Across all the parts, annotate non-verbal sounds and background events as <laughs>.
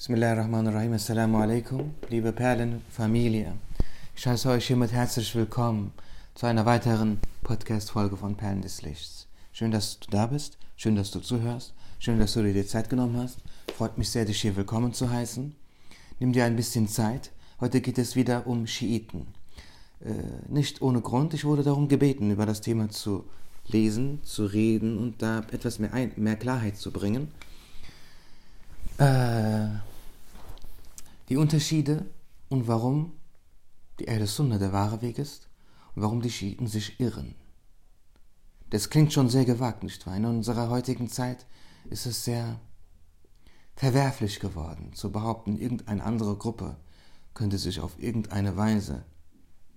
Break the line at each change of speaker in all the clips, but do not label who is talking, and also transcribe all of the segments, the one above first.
Bismillahirrahmanirrahim. Assalamu alaikum, liebe Perlenfamilie. Ich heiße euch hiermit herzlich willkommen zu einer weiteren Podcast-Folge von Perlen des Lichts. Schön, dass du da bist, schön, dass du zuhörst, schön, dass du dir die Zeit genommen hast. Freut mich sehr, dich hier willkommen zu heißen. Nimm dir ein bisschen Zeit. Heute geht es wieder um Schiiten. Äh, nicht ohne Grund, ich wurde darum gebeten, über das Thema zu lesen, zu reden und da etwas mehr, ein, mehr Klarheit zu bringen. Äh, die Unterschiede und warum die Ahl Sunna der wahre Weg ist und warum die Schiiten sich irren. Das klingt schon sehr gewagt, nicht wahr? In unserer heutigen Zeit ist es sehr verwerflich geworden, zu behaupten, irgendeine andere Gruppe könnte sich auf irgendeine Weise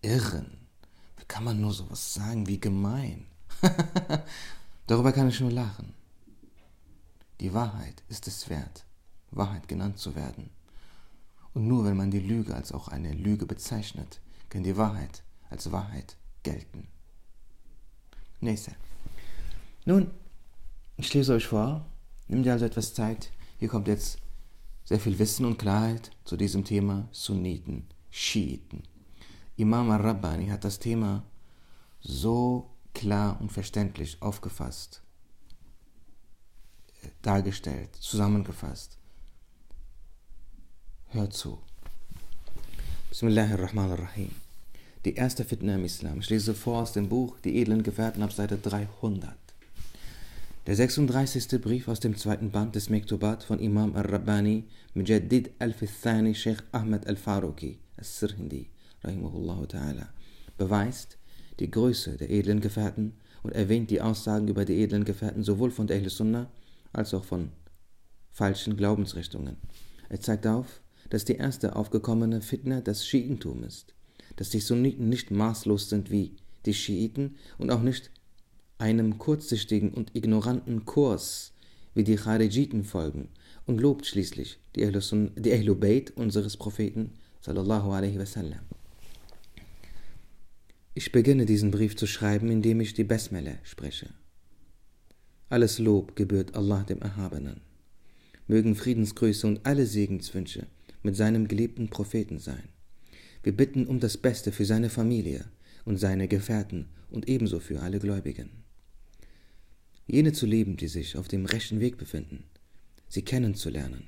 irren. Wie kann man nur sowas sagen? Wie gemein. <laughs> Darüber kann ich nur lachen. Die Wahrheit ist es wert, Wahrheit genannt zu werden. Und nur wenn man die Lüge als auch eine Lüge bezeichnet, kann die Wahrheit als Wahrheit gelten. Nächste. Nun, ich lese euch vor. Nimm dir also etwas Zeit. Hier kommt jetzt sehr viel Wissen und Klarheit zu diesem Thema Sunniten, Schiiten. Imam al-Rabbani hat das Thema so klar und verständlich aufgefasst, dargestellt, zusammengefasst, Hör zu. Bismillahirrahmanirrahim. Die erste Fitna im Islam. Ich lese vor aus dem Buch Die edlen Gefährten ab Seite 300. Der 36. Brief aus dem zweiten Band des Mektubat von Imam al-Rabbani Mujaddid al-Fithani Sheikh Ahmed al-Faruqi al-Sirhindi ta'ala beweist die Größe der edlen Gefährten und erwähnt die Aussagen über die edlen Gefährten sowohl von der Ahl Sunnah als auch von falschen Glaubensrichtungen. Er zeigt auf, dass die erste aufgekommene Fitna das Schiitentum ist, dass die Sunniten nicht maßlos sind wie die Schiiten und auch nicht einem kurzsichtigen und ignoranten Kurs wie die Kharijiten folgen und lobt schließlich die Ahlul unseres Propheten sallallahu alaihi wasallam. Ich beginne diesen Brief zu schreiben, indem ich die Besmele spreche. Alles Lob gebührt Allah dem Erhabenen. Mögen Friedensgrüße und alle Segenswünsche mit seinem geliebten Propheten sein. Wir bitten um das Beste für seine Familie und seine Gefährten und ebenso für alle Gläubigen. Jene zu lieben, die sich auf dem rechten Weg befinden, sie kennenzulernen,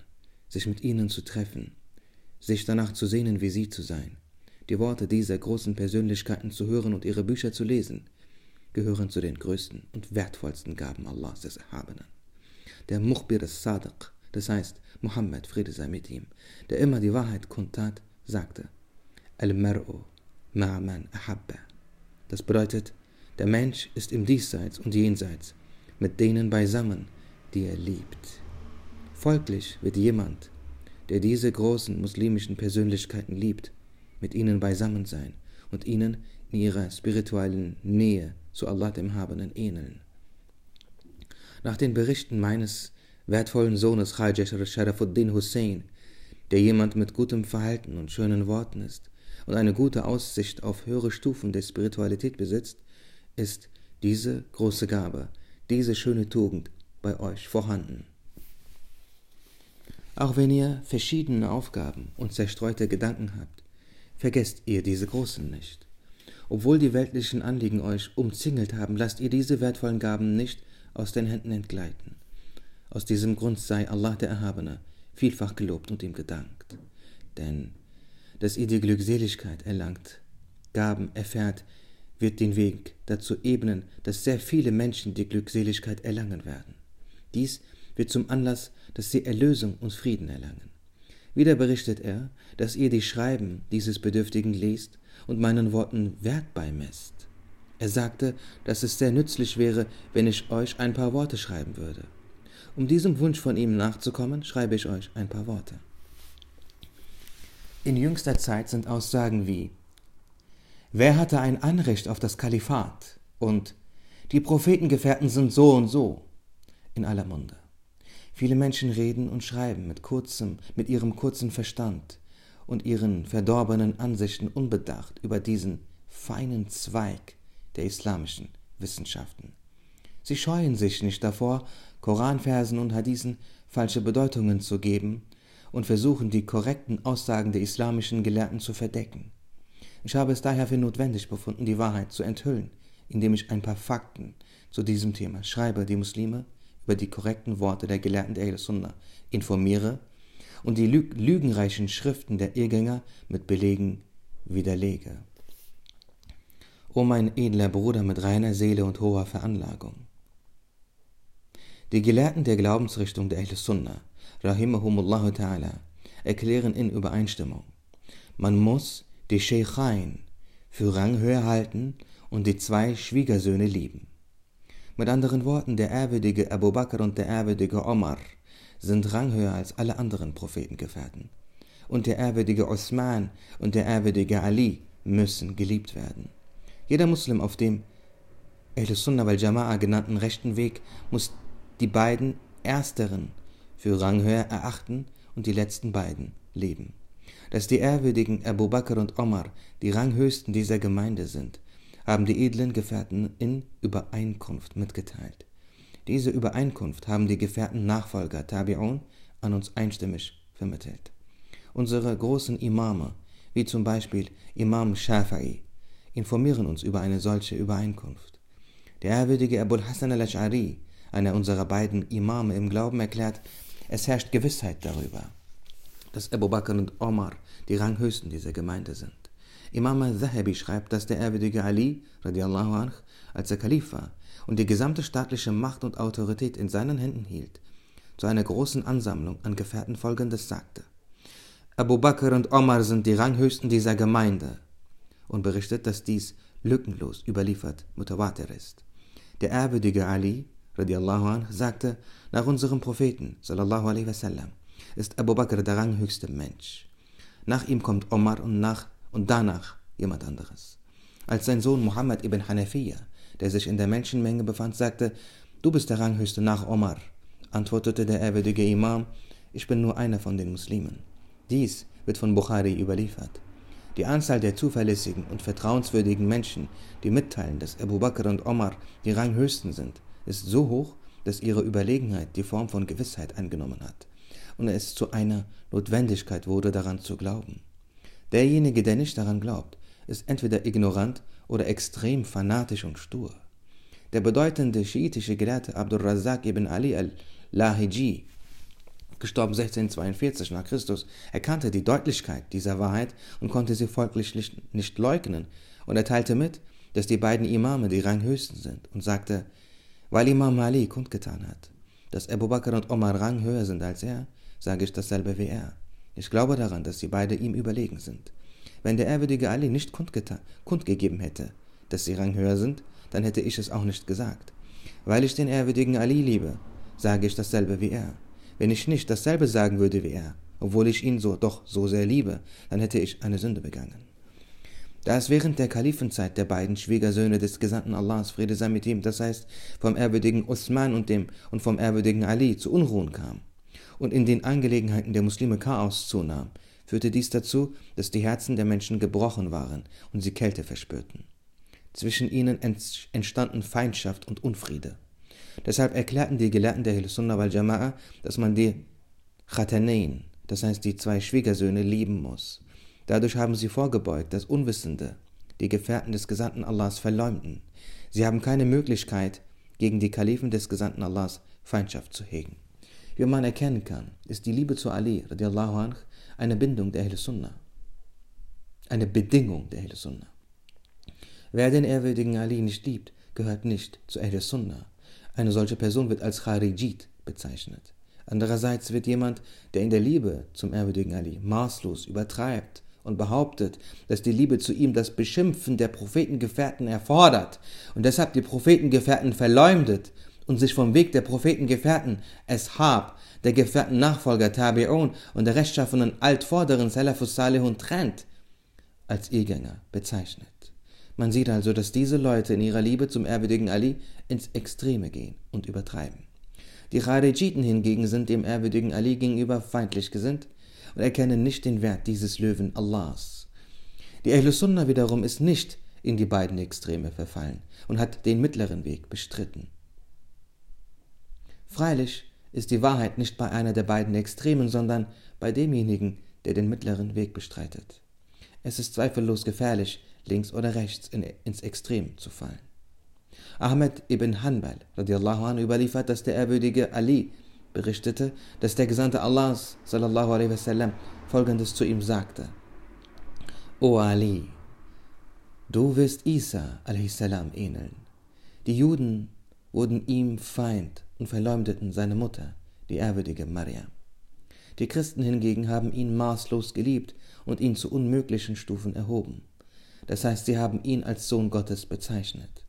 sich mit ihnen zu treffen, sich danach zu sehnen, wie sie zu sein, die Worte dieser großen Persönlichkeiten zu hören und ihre Bücher zu lesen, gehören zu den größten und wertvollsten Gaben Allahs des Erhabenen. Der Mukhbir as-Sadiq, das heißt Muhammad, Friede sei mit ihm, der immer die Wahrheit kundtat, sagte, Al-Mar'u ma'man ahabba. Das bedeutet, der Mensch ist im Diesseits und Jenseits mit denen beisammen, die er liebt. Folglich wird jemand, der diese großen muslimischen Persönlichkeiten liebt, mit ihnen beisammen sein und ihnen in ihrer spirituellen Nähe zu Allah dem Habenden ähneln. Nach den Berichten meines wertvollen Sohnes Khaja Sharafuddin Hussein, der jemand mit gutem Verhalten und schönen Worten ist und eine gute Aussicht auf höhere Stufen der Spiritualität besitzt, ist diese große Gabe, diese schöne Tugend bei euch vorhanden. Auch wenn ihr verschiedene Aufgaben und zerstreute Gedanken habt, vergesst ihr diese großen nicht. Obwohl die weltlichen Anliegen euch umzingelt haben, lasst ihr diese wertvollen Gaben nicht aus den Händen entgleiten. Aus diesem Grund sei Allah der Erhabene vielfach gelobt und ihm gedankt. Denn dass ihr die Glückseligkeit erlangt, Gaben erfährt, wird den Weg dazu ebnen, dass sehr viele Menschen die Glückseligkeit erlangen werden. Dies wird zum Anlass, dass sie Erlösung und Frieden erlangen. Wieder berichtet er, dass ihr die Schreiben dieses Bedürftigen lest und meinen Worten Wert beimesst. Er sagte, dass es sehr nützlich wäre, wenn ich euch ein paar Worte schreiben würde. Um diesem Wunsch von ihm nachzukommen, schreibe ich euch ein paar Worte. In jüngster Zeit sind Aussagen wie Wer hatte ein Anrecht auf das Kalifat? und Die Prophetengefährten sind so und so in aller Munde. Viele Menschen reden und schreiben mit kurzem, mit ihrem kurzen Verstand und ihren verdorbenen Ansichten unbedacht über diesen feinen Zweig der islamischen Wissenschaften. Sie scheuen sich nicht davor, Koranversen und Hadithen falsche Bedeutungen zu geben und versuchen, die korrekten Aussagen der islamischen Gelehrten zu verdecken. Ich habe es daher für notwendig befunden, die Wahrheit zu enthüllen, indem ich ein paar Fakten zu diesem Thema schreibe, die Muslime über die korrekten Worte der Gelehrten der Sunnah informiere und die lügenreichen Schriften der Irrgänger mit Belegen widerlege. O mein edler Bruder mit reiner Seele und hoher Veranlagung! Die Gelehrten der Glaubensrichtung der Ahl Sunnah, rahimahumullahu ta'ala, erklären in Übereinstimmung, man muss die Sheikhain für ranghöher halten und die zwei Schwiegersöhne lieben. Mit anderen Worten, der ehrwürdige Abu Bakr und der ehrwürdige Omar sind ranghöher als alle anderen Prophetengefährten. Und der ehrwürdige Osman und der ehrwürdige Ali müssen geliebt werden. Jeder Muslim auf dem Ahl Sunnah wal Jama'a genannten rechten Weg muss die beiden ersteren für ranghöher erachten und die letzten beiden leben. Dass die ehrwürdigen Abu Bakr und Omar die ranghöchsten dieser Gemeinde sind, haben die edlen Gefährten in Übereinkunft mitgeteilt. Diese Übereinkunft haben die Gefährten Nachfolger Tabi'un an uns einstimmig vermittelt. Unsere großen Imame, wie zum Beispiel Imam Shafi'i, informieren uns über eine solche Übereinkunft. Der ehrwürdige Abul Hassan al-Ash'ari einer unserer beiden Imame im Glauben, erklärt, es herrscht Gewissheit darüber, dass Abu Bakr und Omar die Ranghöchsten dieser Gemeinde sind. Imam al-Zahabi schreibt, dass der ehrwürdige Ali, radiallahu anh, als er Kalif war und die gesamte staatliche Macht und Autorität in seinen Händen hielt, zu einer großen Ansammlung an Gefährten folgendes sagte. Abu Bakr und Omar sind die Ranghöchsten dieser Gemeinde und berichtet, dass dies lückenlos überliefert mutawatir ist. Der ehrwürdige Ali radiallahu anh, sagte, nach unserem Propheten, sallallahu alaihi wasallam, ist Abu Bakr der ranghöchste Mensch. Nach ihm kommt Omar und, nach, und danach jemand anderes. Als sein Sohn Muhammad ibn Hanafiya, der sich in der Menschenmenge befand, sagte, du bist der ranghöchste nach Omar, antwortete der ehrwürdige Imam, ich bin nur einer von den Muslimen. Dies wird von Bukhari überliefert. Die Anzahl der zuverlässigen und vertrauenswürdigen Menschen, die mitteilen, dass Abu Bakr und Omar die Ranghöchsten sind, ist so hoch, dass ihre Überlegenheit die Form von Gewissheit angenommen hat und es zu einer Notwendigkeit wurde, daran zu glauben. Derjenige, der nicht daran glaubt, ist entweder ignorant oder extrem fanatisch und stur. Der bedeutende schiitische Gelehrte Abdul Razak ibn Ali al-Lahiji, gestorben 1642 nach Christus, erkannte die Deutlichkeit dieser Wahrheit und konnte sie folglich nicht leugnen und er teilte mit, dass die beiden Imame die Ranghöchsten sind und sagte, weil Imam Ali kundgetan hat, dass Abu Bakr und Omar Rang höher sind als er, sage ich dasselbe wie er. Ich glaube daran, dass sie beide ihm überlegen sind. Wenn der ehrwürdige Ali nicht kundgegeben hätte, dass sie Rang höher sind, dann hätte ich es auch nicht gesagt. Weil ich den ehrwürdigen Ali liebe, sage ich dasselbe wie er. Wenn ich nicht dasselbe sagen würde wie er, obwohl ich ihn so doch so sehr liebe, dann hätte ich eine Sünde begangen. Da es während der Kalifenzeit der beiden Schwiegersöhne des Gesandten Allahs, Friede sei mit ihm, das heißt vom ehrwürdigen Osman und, dem, und vom ehrwürdigen Ali zu Unruhen kam und in den Angelegenheiten der Muslime Chaos zunahm, führte dies dazu, dass die Herzen der Menschen gebrochen waren und sie Kälte verspürten. Zwischen ihnen entstanden Feindschaft und Unfriede. Deshalb erklärten die Gelehrten der Hilsunnah wal Jama'a, dass man die Khatanein, das heißt die zwei Schwiegersöhne, lieben muss. Dadurch haben sie vorgebeugt, dass Unwissende die Gefährten des Gesandten Allahs verleumden. Sie haben keine Möglichkeit, gegen die Kalifen des Gesandten Allahs Feindschaft zu hegen. Wie man erkennen kann, ist die Liebe zu Ali radiallahu anh, eine Bindung der Ahl Sunnah. Eine Bedingung der Ahl Sunnah. Wer den ehrwürdigen Ali nicht liebt, gehört nicht zu Ahl Sunnah. Eine solche Person wird als Kharijit bezeichnet. Andererseits wird jemand, der in der Liebe zum ehrwürdigen Ali maßlos übertreibt und behauptet, dass die Liebe zu ihm das Beschimpfen der Prophetengefährten erfordert und deshalb die Prophetengefährten verleumdet und sich vom Weg der Prophetengefährten Ashab, der Gefährten Nachfolger Tabi'un und der rechtschaffenen altvorderen Salafus Salihun trennt, als Irrgänger bezeichnet. Man sieht also, dass diese Leute in ihrer Liebe zum ehrwürdigen Ali ins Extreme gehen und übertreiben. Die Kharijiten hingegen sind dem ehrwürdigen Ali gegenüber feindlich gesinnt und erkennen nicht den Wert dieses Löwen Allahs. Die Ahl Sunnah wiederum ist nicht in die beiden Extreme verfallen und hat den mittleren Weg bestritten. Freilich ist die Wahrheit nicht bei einer der beiden Extremen, sondern bei demjenigen, der den mittleren Weg bestreitet. Es ist zweifellos gefährlich, links oder rechts in, ins Extrem zu fallen. Ahmed ibn Hanbal radiallahu anhu überliefert, dass der ehrwürdige Ali berichtete, dass der Gesandte Allahs sallallahu alaihi wasallam folgendes zu ihm sagte: O Ali, du wirst Isa a.s. ähneln. Die Juden wurden ihm Feind und verleumdeten seine Mutter, die ehrwürdige Maria. Die Christen hingegen haben ihn maßlos geliebt und ihn zu unmöglichen Stufen erhoben. Das heißt, sie haben ihn als Sohn Gottes bezeichnet.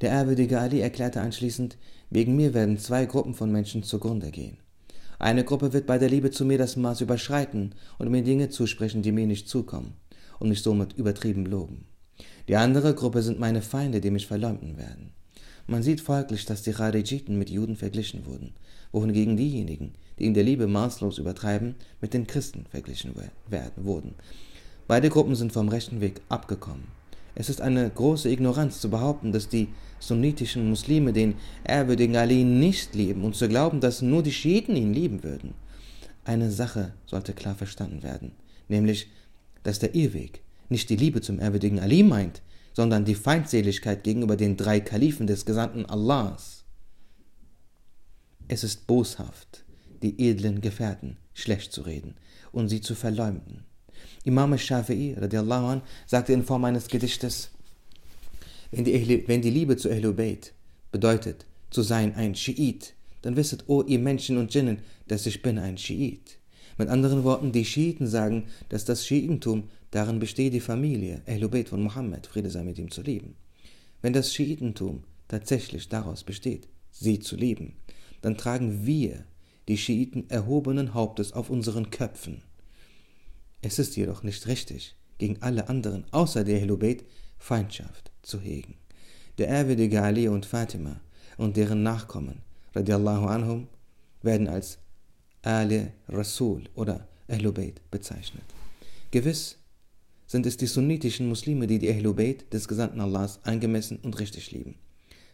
Der ehrwürdige Ali erklärte anschließend, wegen mir werden zwei Gruppen von Menschen zugrunde gehen. Eine Gruppe wird bei der Liebe zu mir das Maß überschreiten und mir Dinge zusprechen, die mir nicht zukommen, und mich somit übertrieben loben. Die andere Gruppe sind meine Feinde, die mich verleumden werden. Man sieht folglich, dass die Charijiten mit Juden verglichen wurden, wohingegen diejenigen, die in der Liebe maßlos übertreiben, mit den Christen verglichen werden, wurden. Beide Gruppen sind vom rechten Weg abgekommen. Es ist eine große Ignoranz zu behaupten, dass die sunnitischen Muslime den ehrwürdigen Ali nicht lieben und zu glauben, dass nur die Schiiten ihn lieben würden. Eine Sache sollte klar verstanden werden, nämlich, dass der Irrweg nicht die Liebe zum ehrwürdigen Ali meint, sondern die Feindseligkeit gegenüber den drei Kalifen des Gesandten Allahs. Es ist boshaft, die edlen Gefährten schlecht zu reden und sie zu verleumden. Imam Shafi'i radiallahu an, sagte in Form eines Gedichtes, wenn die, wenn die Liebe zu Ahlul Bayt bedeutet, zu sein ein Schiit, dann wisset, o ihr Menschen und Djinnen, dass ich bin ein Schiit. Mit anderen Worten, die Schiiten sagen, dass das Schiitentum darin besteht, die Familie, Ahlul Bayt von Mohammed, Friede sei mit ihm, zu lieben. Wenn das Schiitentum tatsächlich daraus besteht, sie zu lieben, dann tragen wir, die Schiiten, erhobenen Hauptes auf unseren Köpfen. Es ist jedoch nicht richtig, gegen alle anderen außer der Ahlul Feindschaft zu hegen. Der ehrwürdige Ali und Fatima und deren Nachkommen, radiallahu anhum, werden als Ali Rasul oder Ahlul bezeichnet. Gewiss sind es die sunnitischen Muslime, die die Ahlul des Gesandten Allahs angemessen und richtig lieben.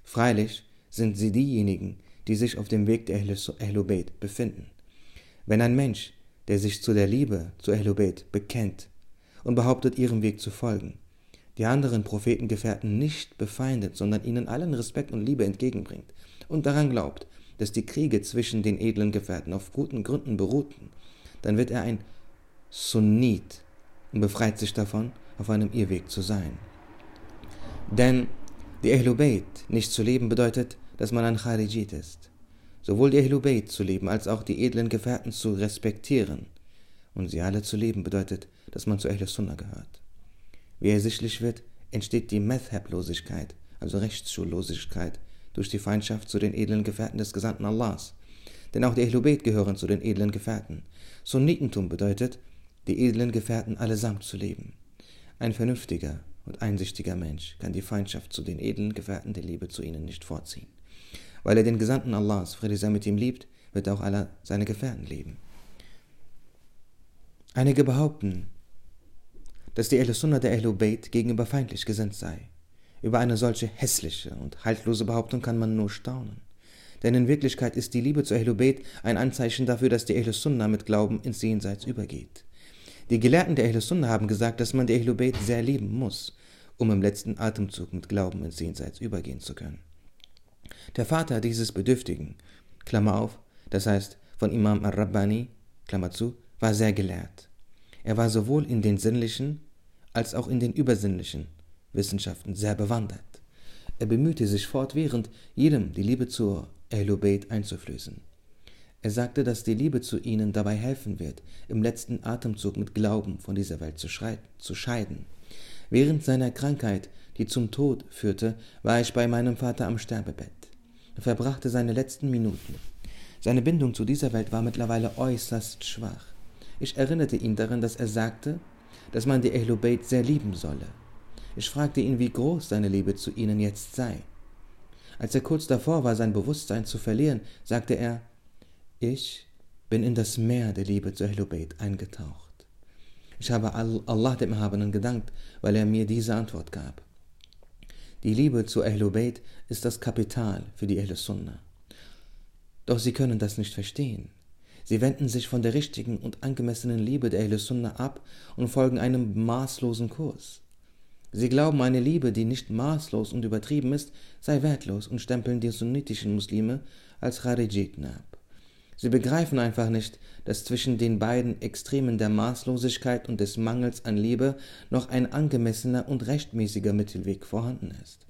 Freilich sind sie diejenigen, die sich auf dem Weg der Ahlul befinden. Wenn ein Mensch, der sich zu der Liebe zu Ahlul bekennt und behauptet, ihrem Weg zu folgen, die anderen Prophetengefährten nicht befeindet, sondern ihnen allen Respekt und Liebe entgegenbringt und daran glaubt, dass die Kriege zwischen den edlen Gefährten auf guten Gründen beruhten, dann wird er ein Sunnit und befreit sich davon, auf einem Irrweg zu sein. Denn die Ahlul nicht zu leben bedeutet, dass man ein Kharijit ist. Sowohl die Ahlul zu leben als auch die edlen Gefährten zu respektieren und sie alle zu leben bedeutet, dass man zu Ahlul Sunnah gehört. Wie ersichtlich wird, entsteht die Madhab-Losigkeit, also Rechtsschullosigkeit, durch die Feindschaft zu den edlen Gefährten des Gesandten Allahs. Denn auch die Ahlubet gehören zu den edlen Gefährten. Sunnitentum bedeutet, die edlen Gefährten allesamt zu leben. Ein vernünftiger und einsichtiger Mensch kann die Feindschaft zu den edlen Gefährten der Liebe zu ihnen nicht vorziehen. Weil er den Gesandten Allahs, Friede sei mit ihm, liebt, wird auch aller seine Gefährten lieben. Einige behaupten, dass die Ahl-Sunnah der Ahlul Bayt gegenüber feindlich gesinnt sei. Über eine solche hässliche und haltlose Behauptung kann man nur staunen. Denn in Wirklichkeit ist die Liebe zu Ahlul Bayt ein Anzeichen dafür, dass die Ahl-Sunnah mit Glauben ins Jenseits übergeht. Die Gelehrten der Ahl-Sunnah haben gesagt, dass man die Ahlul Bayt sehr lieben muss, um im letzten Atemzug mit Glauben ins Jenseits übergehen zu können. Der Vater dieses Bedürftigen, Klammer auf, das heißt von Imam al-Rabbani, Klammer zu, war sehr gelehrt. Er war sowohl in den sinnlichen als auch in den übersinnlichen Wissenschaften sehr bewandert. Er bemühte sich fortwährend, jedem die Liebe zur Ehlubeit einzuflößen. Er sagte, dass die Liebe zu ihnen dabei helfen wird, im letzten Atemzug mit Glauben von dieser Welt zu, zu scheiden. Während seiner Krankheit, die zum Tod führte, war ich bei meinem Vater am Sterbebett. Er verbrachte seine letzten Minuten. Seine Bindung zu dieser Welt war mittlerweile äußerst schwach. Ich erinnerte ihn daran, dass er sagte, dass man die Ehlubeit sehr lieben solle. Ich fragte ihn, wie groß seine Liebe zu ihnen jetzt sei. Als er kurz davor war, sein Bewusstsein zu verlieren, sagte er, ich bin in das Meer der Liebe zu Ehlubeit eingetaucht. Ich habe Allah dem Erhabenen gedankt, weil er mir diese Antwort gab. Die Liebe zu Ehlubeit ist das Kapital für die Sunnah. Doch sie können das nicht verstehen. Sie wenden sich von der richtigen und angemessenen Liebe der Ahl Sunnah ab und folgen einem maßlosen Kurs. Sie glauben, eine Liebe, die nicht maßlos und übertrieben ist, sei wertlos und stempeln die sunnitischen Muslime als Kharijiten ab. Sie begreifen einfach nicht, dass zwischen den beiden Extremen der Maßlosigkeit und des Mangels an Liebe noch ein angemessener und rechtmäßiger Mittelweg vorhanden ist.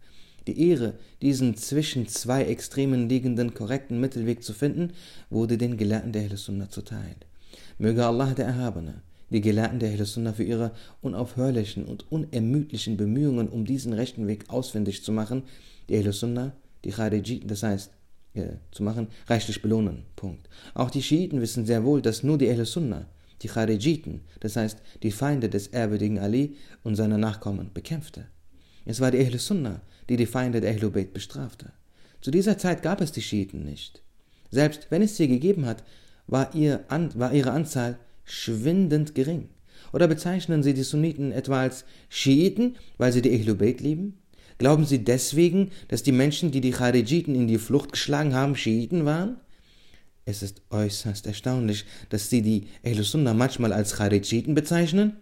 Die Ehre, diesen zwischen zwei Extremen liegenden korrekten Mittelweg zu finden, wurde den Gelehrten der Ahl-Sunnah zuteil. Möge Allah der Erhabene die Gelehrten der Ahl-Sunnah für ihre unaufhörlichen und unermüdlichen Bemühungen, um diesen rechten Weg ausfindig zu machen, die Ahl-Sunnah, die Kharijiten, das heißt, äh, zu machen, reichlich belohnen. Punkt. Auch die Schiiten wissen sehr wohl, dass nur die Ahl-Sunnah, die Kharijiten, das heißt die Feinde des ehrwürdigen Ali und seiner Nachkommen, bekämpfte. Es war die Ahl-Sunnah, die die Feinde der Ahlul bestrafte. Zu dieser Zeit gab es die Schiiten nicht. Selbst wenn es sie gegeben hat, war, ihr An war ihre Anzahl schwindend gering. Oder bezeichnen Sie die Sunniten etwa als Schiiten, weil sie die Ahlul lieben? Glauben Sie deswegen, dass die Menschen, die die Kharijiten in die Flucht geschlagen haben, Schiiten waren? Es ist äußerst erstaunlich, dass Sie die Ahl manchmal als Kharijiten bezeichnen.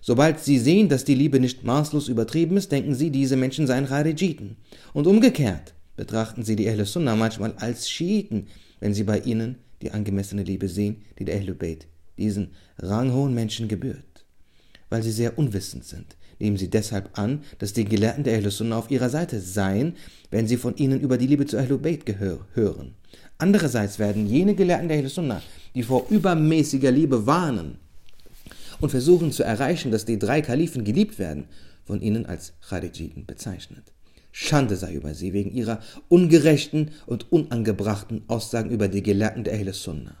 Sobald sie sehen, dass die Liebe nicht maßlos übertrieben ist, denken sie, diese Menschen seien Kharijiten. Und umgekehrt betrachten sie die Ahl Sunnah manchmal als Schiiten, wenn sie bei ihnen die angemessene Liebe sehen, die der Ahlul Bayt diesen ranghohen Menschen gebührt. Weil sie sehr unwissend sind, nehmen sie deshalb an, dass die Gelehrten der Ahl Sunnah auf ihrer Seite seien, wenn sie von ihnen über die Liebe zu Ahlul Bayt hören. Andererseits werden jene Gelehrten der Ahl Sunnah, die vor übermäßiger Liebe warnen, und versuchen zu erreichen, dass die drei Kalifen geliebt werden, von ihnen als Kharijiten bezeichnet. Schande sei über sie wegen ihrer ungerechten und unangebrachten Aussagen über die Gelehrten der Ahl Sunnah.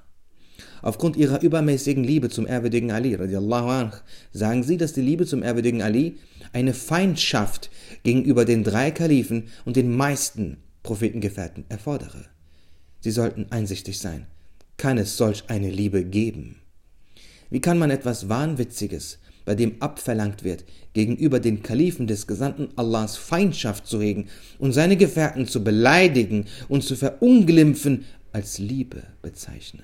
Aufgrund ihrer übermäßigen Liebe zum ehrwürdigen Ali, anh, sagen sie, dass die Liebe zum ehrwürdigen Ali eine Feindschaft gegenüber den drei Kalifen und den meisten Prophetengefährten erfordere. Sie sollten einsichtig sein. Kann es solch eine Liebe geben? Wie kann man etwas Wahnwitziges, bei dem abverlangt wird, gegenüber den Kalifen des Gesandten Allahs Feindschaft zu hegen und seine Gefährten zu beleidigen und zu verunglimpfen, als Liebe bezeichnen?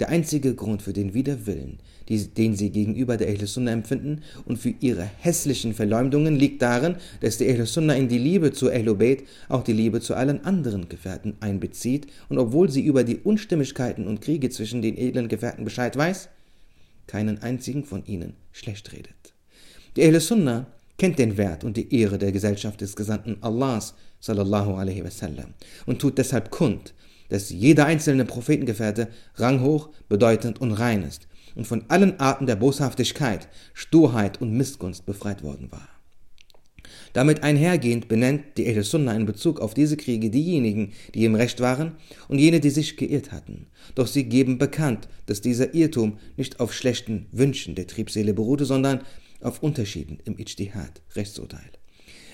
Der einzige Grund für den Widerwillen, den sie gegenüber der Ahl Sunnah empfinden und für ihre hässlichen Verleumdungen liegt darin, dass die Ahl Sunnah in die Liebe zu Ahl Bayt auch die Liebe zu allen anderen Gefährten einbezieht und obwohl sie über die Unstimmigkeiten und Kriege zwischen den edlen Gefährten Bescheid weiß, keinen einzigen von ihnen schlecht redet. Die Ahl Sunnah kennt den Wert und die Ehre der Gesellschaft des Gesandten Allahs sallallahu alaihi wasallam und tut deshalb kund, dass jeder einzelne Prophetengefährte ranghoch, bedeutend und rein ist und von allen Arten der Boshaftigkeit, Sturheit und Missgunst befreit worden war. Damit einhergehend benennt die Ahl Sunnah in Bezug auf diese Kriege diejenigen, die im Recht waren und jene, die sich geirrt hatten. Doch sie geben bekannt, dass dieser Irrtum nicht auf schlechten Wünschen der Triebseele beruhte, sondern auf Unterschieden im Ijtihad, Rechtsurteil.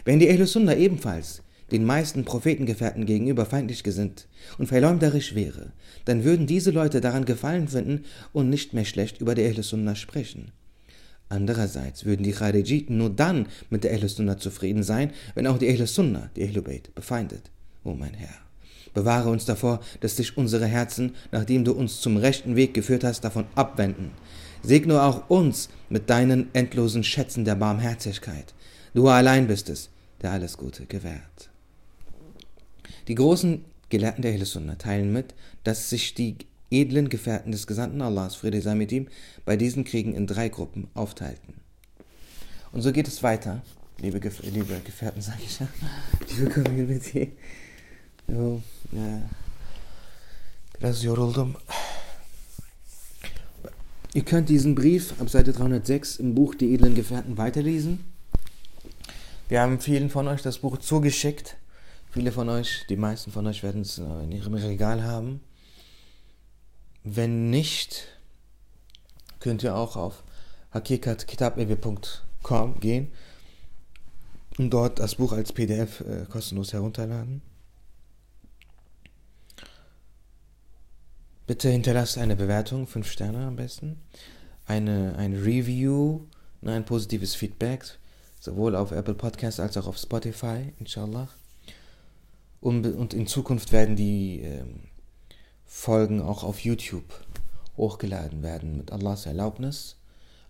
Wenn die Ahl Sunnah ebenfalls den meisten Prophetengefährten gegenüber feindlich gesinnt und verleumderisch wäre, dann würden diese Leute daran Gefallen finden und nicht mehr schlecht über die Ahl Sunnah sprechen. Andererseits würden die Kharijiten nur dann mit der Ahl Sunnah zufrieden sein, wenn auch die Ahl Sunnah, die Ahlul Bayt, befeindet. O mein Herr, bewahre uns davor, dass sich unsere Herzen, nachdem du uns zum rechten Weg geführt hast, davon abwenden. Segne auch uns mit deinen endlosen Schätzen der Barmherzigkeit. Du allein bist es, der alles Gute gewährt. Die großen Gelehrten der Ahl Sunnah teilen mit, dass sich die edlen Gefährten des Gesandten Allahs, Friede sei mit ihm, bei diesen Kriegen in drei Gruppen aufteilten. Und so geht es weiter, liebe, Gef liebe Gefährten, sage ich ja, <laughs> liebe Community. So, ja. Biraz yoruldum. Ihr könnt diesen Brief ab Seite 306 im Buch Die edlen Gefährten weiterlesen. Wir haben vielen von euch das Buch zugeschickt. Viele von euch, die meisten von euch werden es in ihrem Regal haben. Wenn nicht, könnt ihr auch auf hakikatkitablewe.com gehen und dort das Buch als PDF äh, kostenlos herunterladen. Bitte hinterlasst eine Bewertung, 5 Sterne am besten, eine, ein Review, ein positives Feedback, sowohl auf Apple Podcasts als auch auf Spotify, inshallah. Und, und in Zukunft werden die ähm, Folgen auch auf YouTube hochgeladen werden mit Allahs Erlaubnis.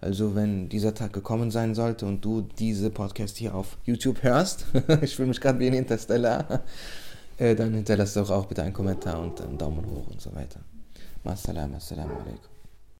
Also wenn dieser Tag gekommen sein sollte und du diese Podcast hier auf YouTube hörst, <laughs> ich fühle mich gerade wie ein Interstellar, <laughs> äh, dann hinterlass doch auch bitte einen Kommentar und einen Daumen hoch und so weiter. Massalam, assalamu alaikum.